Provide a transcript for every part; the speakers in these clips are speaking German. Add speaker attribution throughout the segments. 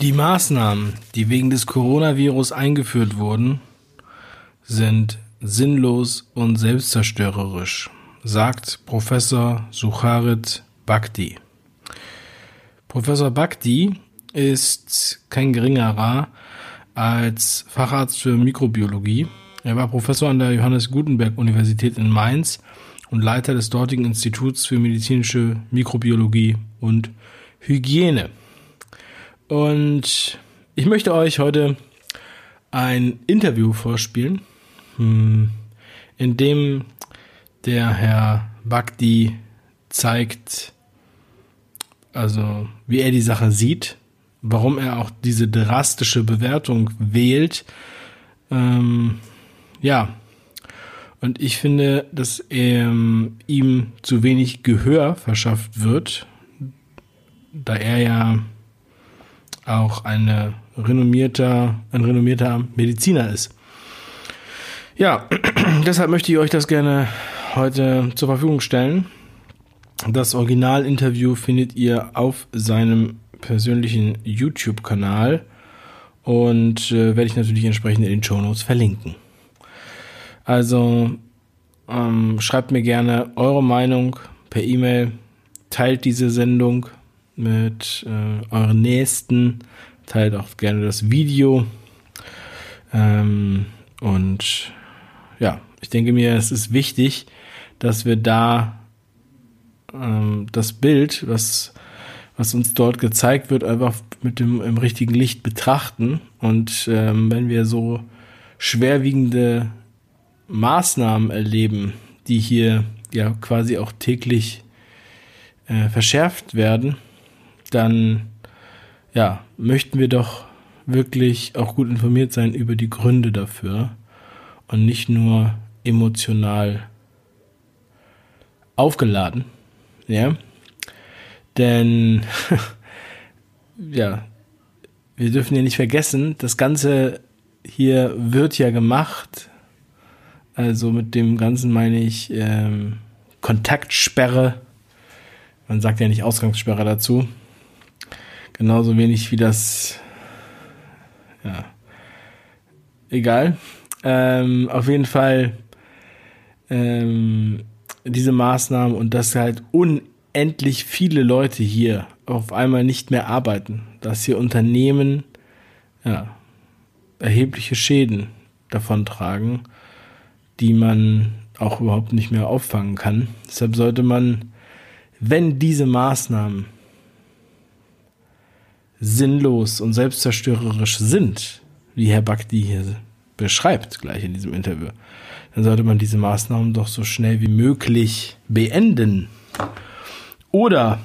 Speaker 1: Die Maßnahmen, die wegen des Coronavirus eingeführt wurden, sind sinnlos und selbstzerstörerisch, sagt Professor Sucharit Bhakti. Professor Bhakti ist kein geringerer als Facharzt für Mikrobiologie. Er war Professor an der Johannes Gutenberg Universität in Mainz und Leiter des dortigen Instituts für medizinische Mikrobiologie und Hygiene. Und ich möchte euch heute ein Interview vorspielen, hm, in dem der Herr Bhakti zeigt, also wie er die Sache sieht, warum er auch diese drastische Bewertung wählt. Ähm, ja, und ich finde, dass ähm, ihm zu wenig Gehör verschafft wird, da er ja auch eine renommierter, ein renommierter Mediziner ist. Ja, deshalb möchte ich euch das gerne heute zur Verfügung stellen. Das Originalinterview findet ihr auf seinem persönlichen YouTube-Kanal und äh, werde ich natürlich entsprechend in den Show Notes verlinken. Also ähm, schreibt mir gerne eure Meinung per E-Mail, teilt diese Sendung mit äh, euren Nächsten. Teilt auch gerne das Video. Ähm, und ja, ich denke mir, es ist wichtig, dass wir da ähm, das Bild, was, was uns dort gezeigt wird, einfach mit dem im richtigen Licht betrachten. Und ähm, wenn wir so schwerwiegende Maßnahmen erleben, die hier ja quasi auch täglich äh, verschärft werden, dann ja, möchten wir doch wirklich auch gut informiert sein über die Gründe dafür und nicht nur emotional aufgeladen, ja? Denn ja, wir dürfen ja nicht vergessen, das Ganze hier wird ja gemacht. Also mit dem Ganzen meine ich ähm, Kontaktsperre. Man sagt ja nicht Ausgangssperre dazu. Genauso wenig wie das, ja, egal. Ähm, auf jeden Fall ähm, diese Maßnahmen und dass halt unendlich viele Leute hier auf einmal nicht mehr arbeiten, dass hier Unternehmen ja, erhebliche Schäden davon tragen, die man auch überhaupt nicht mehr auffangen kann. Deshalb sollte man, wenn diese Maßnahmen sinnlos und selbstzerstörerisch sind, wie Herr Bakti hier beschreibt, gleich in diesem Interview, dann sollte man diese Maßnahmen doch so schnell wie möglich beenden. Oder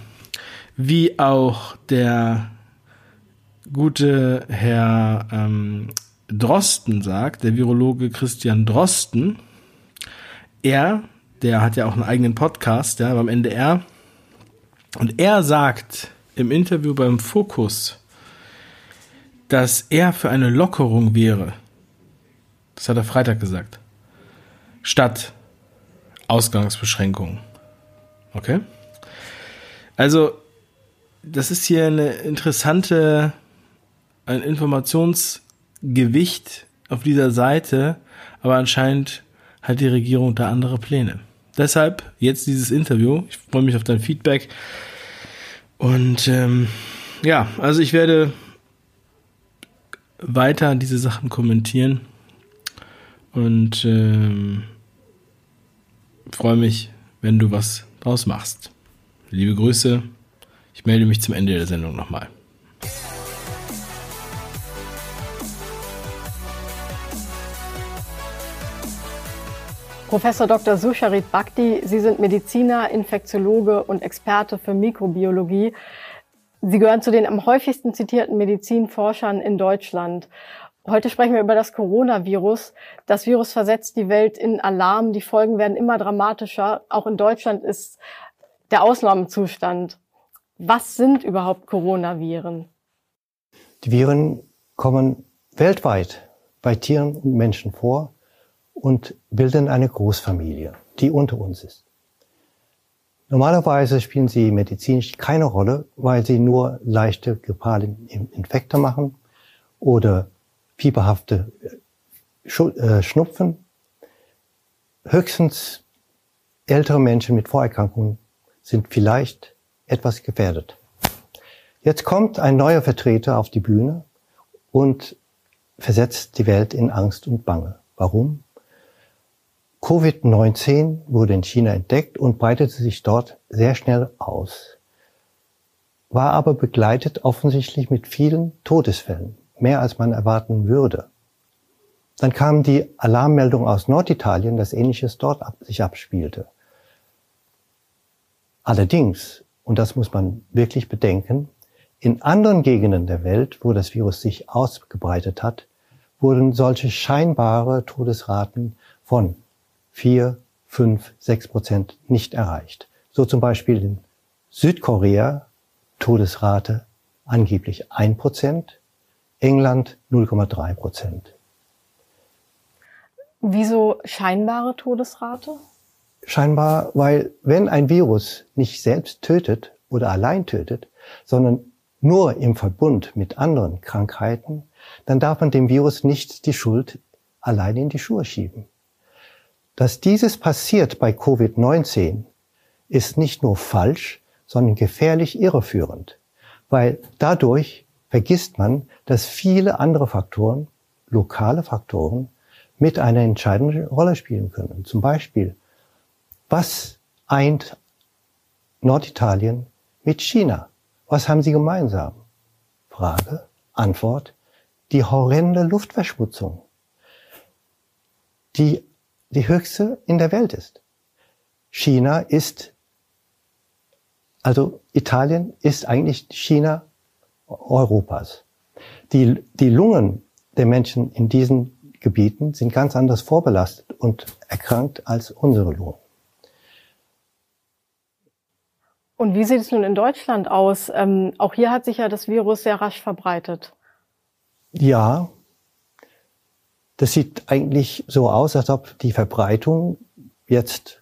Speaker 1: wie auch der gute Herr ähm, Drosten sagt, der Virologe Christian Drosten, er, der hat ja auch einen eigenen Podcast, ja, beim NDR, und er sagt, im Interview beim Fokus, dass er für eine Lockerung wäre. Das hat er Freitag gesagt. Statt Ausgangsbeschränkungen. Okay? Also, das ist hier eine interessante, ein Informationsgewicht auf dieser Seite, aber anscheinend hat die Regierung da andere Pläne. Deshalb jetzt dieses Interview. Ich freue mich auf dein Feedback. Und ähm, ja, also ich werde weiter diese Sachen kommentieren und ähm, freue mich, wenn du was draus machst. Liebe Grüße. Ich melde mich zum Ende der Sendung nochmal.
Speaker 2: Professor Dr. Susharit Bhakti, Sie sind Mediziner, Infektiologe und Experte für Mikrobiologie. Sie gehören zu den am häufigsten zitierten Medizinforschern in Deutschland. Heute sprechen wir über das Coronavirus. Das Virus versetzt die Welt in Alarm. Die Folgen werden immer dramatischer. Auch in Deutschland ist der Ausnahmezustand. Was sind überhaupt Coronaviren?
Speaker 3: Die Viren kommen weltweit bei Tieren und Menschen vor und bilden eine Großfamilie, die unter uns ist. Normalerweise spielen sie medizinisch keine Rolle, weil sie nur leichte grippale Infekte machen oder fieberhafte äh, Schnupfen. Höchstens ältere Menschen mit Vorerkrankungen sind vielleicht etwas gefährdet. Jetzt kommt ein neuer Vertreter auf die Bühne und versetzt die Welt in Angst und Bange. Warum? Covid-19 wurde in China entdeckt und breitete sich dort sehr schnell aus, war aber begleitet offensichtlich mit vielen Todesfällen, mehr als man erwarten würde. Dann kam die Alarmmeldung aus Norditalien, dass ähnliches dort sich abspielte. Allerdings, und das muss man wirklich bedenken, in anderen Gegenden der Welt, wo das Virus sich ausgebreitet hat, wurden solche scheinbare Todesraten von vier, fünf, sechs Prozent nicht erreicht. So zum Beispiel in Südkorea Todesrate angeblich ein Prozent, England 0,3 Prozent.
Speaker 2: Wieso scheinbare Todesrate?
Speaker 3: Scheinbar, weil wenn ein Virus nicht selbst tötet oder allein tötet, sondern nur im Verbund mit anderen Krankheiten, dann darf man dem Virus nicht die Schuld allein in die Schuhe schieben. Dass dieses passiert bei Covid-19 ist nicht nur falsch, sondern gefährlich irreführend, weil dadurch vergisst man, dass viele andere Faktoren, lokale Faktoren, mit einer entscheidenden Rolle spielen können. Zum Beispiel, was eint Norditalien mit China? Was haben sie gemeinsam? Frage, Antwort, die horrende Luftverschmutzung, die die höchste in der Welt ist. China ist, also Italien ist eigentlich China Europas. Die, die Lungen der Menschen in diesen Gebieten sind ganz anders vorbelastet und erkrankt als unsere Lungen.
Speaker 2: Und wie sieht es nun in Deutschland aus? Ähm, auch hier hat sich ja das Virus sehr rasch verbreitet.
Speaker 3: Ja, das sieht eigentlich so aus, als ob die Verbreitung jetzt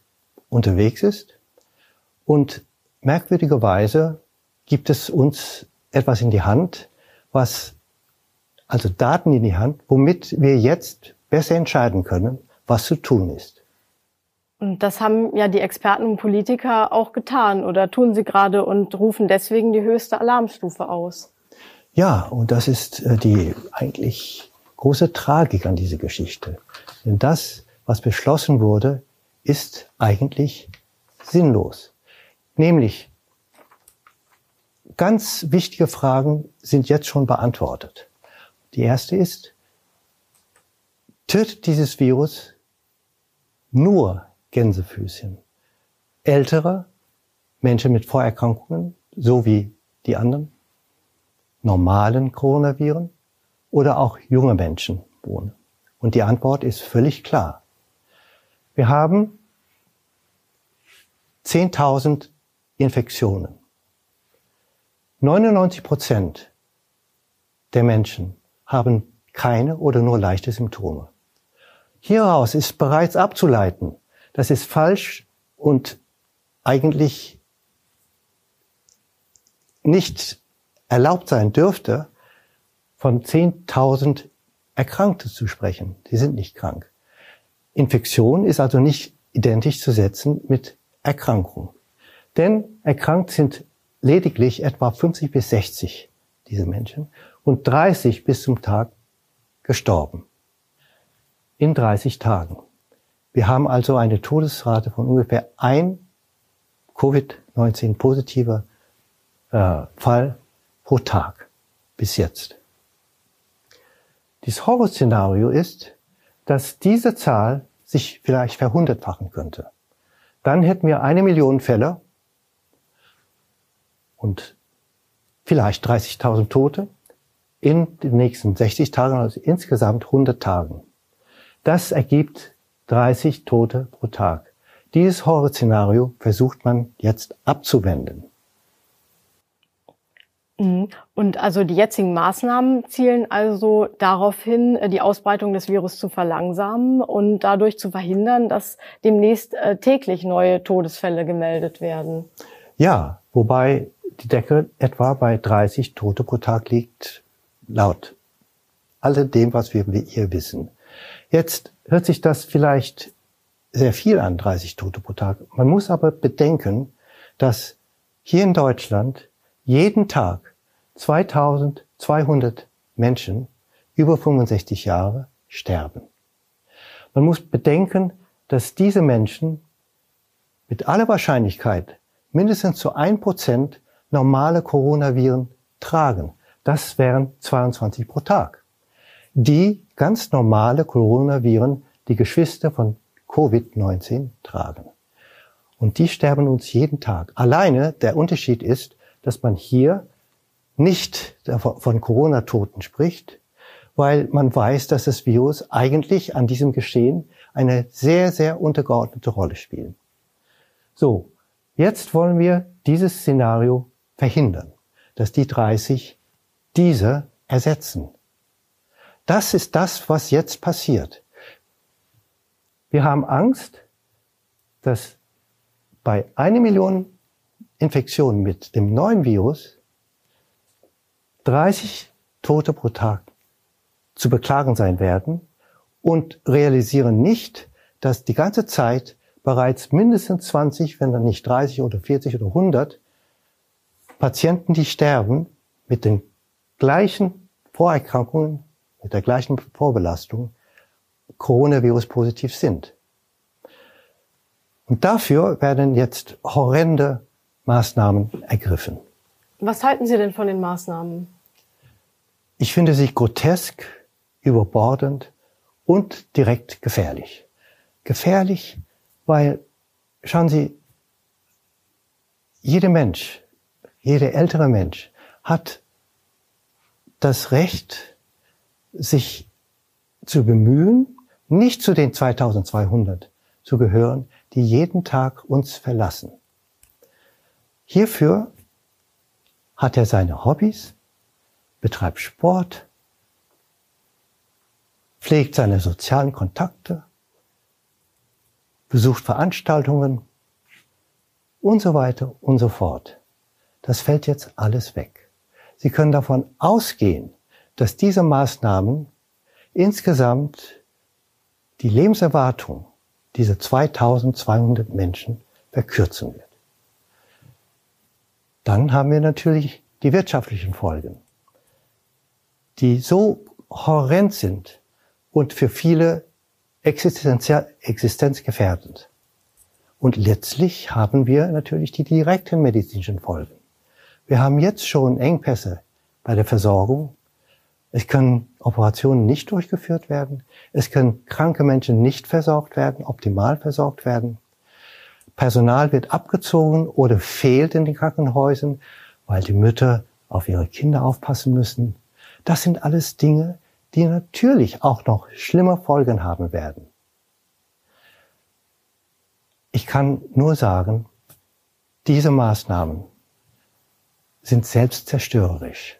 Speaker 3: unterwegs ist. Und merkwürdigerweise gibt es uns etwas in die Hand, was, also Daten in die Hand, womit wir jetzt besser entscheiden können, was zu tun ist.
Speaker 2: Und das haben ja die Experten und Politiker auch getan oder tun sie gerade und rufen deswegen die höchste Alarmstufe aus.
Speaker 3: Ja, und das ist äh, die eigentlich große Tragik an diese Geschichte. Denn das, was beschlossen wurde, ist eigentlich sinnlos. Nämlich, ganz wichtige Fragen sind jetzt schon beantwortet. Die erste ist, tötet dieses Virus nur Gänsefüßchen? Ältere Menschen mit Vorerkrankungen, so wie die anderen, normalen Coronaviren oder auch junge Menschen wohnen? Und die Antwort ist völlig klar. Wir haben 10.000 Infektionen. 99 Prozent der Menschen haben keine oder nur leichte Symptome. Hieraus ist bereits abzuleiten, dass es falsch und eigentlich nicht erlaubt sein dürfte, von 10.000 Erkrankte zu sprechen. Die sind nicht krank. Infektion ist also nicht identisch zu setzen mit Erkrankung. Denn erkrankt sind lediglich etwa 50 bis 60 diese Menschen und 30 bis zum Tag gestorben. In 30 Tagen. Wir haben also eine Todesrate von ungefähr ein Covid-19 positiver äh, Fall pro Tag bis jetzt. Das Horrorszenario ist, dass diese Zahl sich vielleicht verhundertfachen könnte. Dann hätten wir eine Million Fälle und vielleicht 30.000 Tote in den nächsten 60 Tagen, also insgesamt 100 Tagen. Das ergibt 30 Tote pro Tag. Dieses Horrorszenario versucht man jetzt abzuwenden.
Speaker 2: Mhm. Und also die jetzigen Maßnahmen zielen also darauf hin, äh, die Ausbreitung des Virus zu verlangsamen und dadurch zu verhindern, dass demnächst äh, täglich neue Todesfälle gemeldet werden.
Speaker 3: Ja, wobei die Decke etwa bei 30 Tote pro Tag liegt, laut alledem, was wir hier wissen. Jetzt hört sich das vielleicht sehr viel an, 30 Tote pro Tag. Man muss aber bedenken, dass hier in Deutschland jeden Tag 2200 Menschen über 65 Jahre sterben. Man muss bedenken, dass diese Menschen mit aller Wahrscheinlichkeit mindestens zu ein Prozent normale Coronaviren tragen. Das wären 22 pro Tag. Die ganz normale Coronaviren, die Geschwister von Covid-19 tragen. Und die sterben uns jeden Tag. Alleine der Unterschied ist, dass man hier nicht von Corona-Toten spricht, weil man weiß, dass das Virus eigentlich an diesem Geschehen eine sehr, sehr untergeordnete Rolle spielt. So, jetzt wollen wir dieses Szenario verhindern, dass die 30 diese ersetzen. Das ist das, was jetzt passiert. Wir haben Angst, dass bei einer Million Infektionen mit dem neuen Virus 30 Tote pro Tag zu beklagen sein werden und realisieren nicht, dass die ganze Zeit bereits mindestens 20, wenn dann nicht 30 oder 40 oder 100 Patienten, die sterben mit den gleichen Vorerkrankungen, mit der gleichen Vorbelastung, Coronavirus positiv sind. Und dafür werden jetzt horrende Maßnahmen ergriffen.
Speaker 2: Was halten Sie denn von den Maßnahmen?
Speaker 3: Ich finde sie grotesk, überbordend und direkt gefährlich. Gefährlich, weil, schauen Sie, jeder Mensch, jeder ältere Mensch hat das Recht, sich zu bemühen, nicht zu den 2200 zu gehören, die jeden Tag uns verlassen. Hierfür hat er seine Hobbys, betreibt Sport, pflegt seine sozialen Kontakte, besucht Veranstaltungen und so weiter und so fort. Das fällt jetzt alles weg. Sie können davon ausgehen, dass diese Maßnahmen insgesamt die Lebenserwartung dieser 2200 Menschen verkürzen wird. Dann haben wir natürlich die wirtschaftlichen Folgen, die so horrend sind und für viele existenzgefährdend. Und letztlich haben wir natürlich die direkten medizinischen Folgen. Wir haben jetzt schon Engpässe bei der Versorgung. Es können Operationen nicht durchgeführt werden. Es können kranke Menschen nicht versorgt werden, optimal versorgt werden. Personal wird abgezogen oder fehlt in den Krankenhäusern, weil die Mütter auf ihre Kinder aufpassen müssen. Das sind alles Dinge, die natürlich auch noch schlimme Folgen haben werden. Ich kann nur sagen, diese Maßnahmen sind selbstzerstörerisch.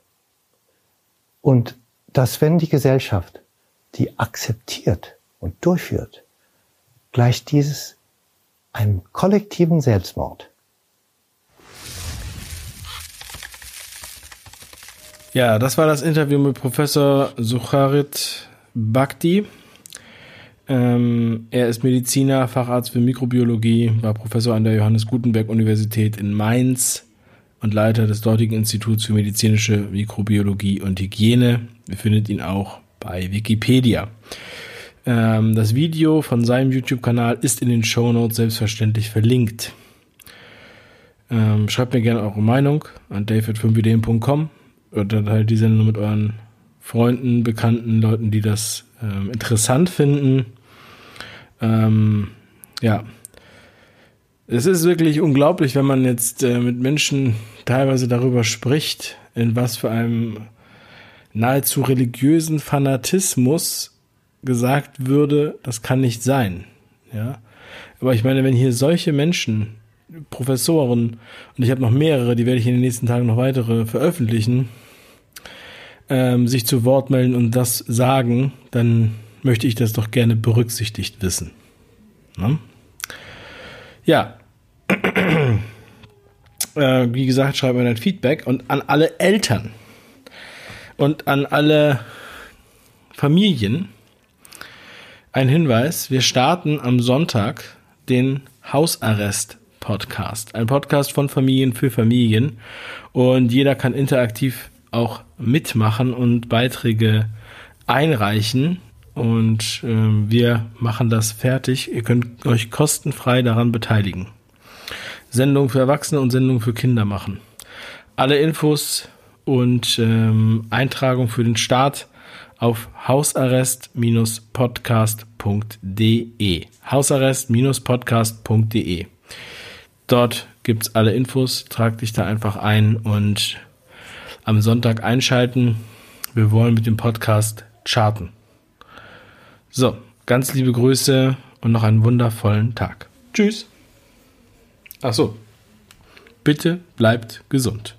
Speaker 3: Und dass wenn die Gesellschaft die akzeptiert und durchführt, gleicht dieses einem kollektiven Selbstmord.
Speaker 1: Ja, das war das Interview mit Professor Sucharit Bhakti. Ähm, er ist Mediziner, Facharzt für Mikrobiologie, war Professor an der Johannes Gutenberg Universität in Mainz und Leiter des dortigen Instituts für medizinische Mikrobiologie und Hygiene. Ihr findet ihn auch bei Wikipedia. Ähm, das Video von seinem YouTube-Kanal ist in den Show Notes selbstverständlich verlinkt. Ähm, schreibt mir gerne eure Meinung an david5ideen.com oder halt die Sendung mit euren Freunden, Bekannten, Leuten, die das ähm, interessant finden. Ähm, ja, es ist wirklich unglaublich, wenn man jetzt äh, mit Menschen teilweise darüber spricht, in was für einem nahezu religiösen Fanatismus gesagt würde, das kann nicht sein. Ja. Aber ich meine, wenn hier solche Menschen Professoren, und ich habe noch mehrere, die werde ich in den nächsten Tagen noch weitere veröffentlichen, ähm, sich zu Wort melden und das sagen, dann möchte ich das doch gerne berücksichtigt wissen. Ne? Ja. äh, wie gesagt, schreibt mir ein Feedback und an alle Eltern und an alle Familien ein Hinweis. Wir starten am Sonntag den Hausarrest Podcast. Ein Podcast von Familien für Familien. Und jeder kann interaktiv auch mitmachen und Beiträge einreichen. Und äh, wir machen das fertig. Ihr könnt euch kostenfrei daran beteiligen. Sendung für Erwachsene und Sendung für Kinder machen. Alle Infos und ähm, Eintragung für den Start auf hausarrest-podcast.de. Hausarrest-podcast.de. Dort gibt's alle Infos, trag dich da einfach ein und am Sonntag einschalten. Wir wollen mit dem Podcast charten. So, ganz liebe Grüße und noch einen wundervollen Tag. Tschüss. Ach so. Bitte bleibt gesund.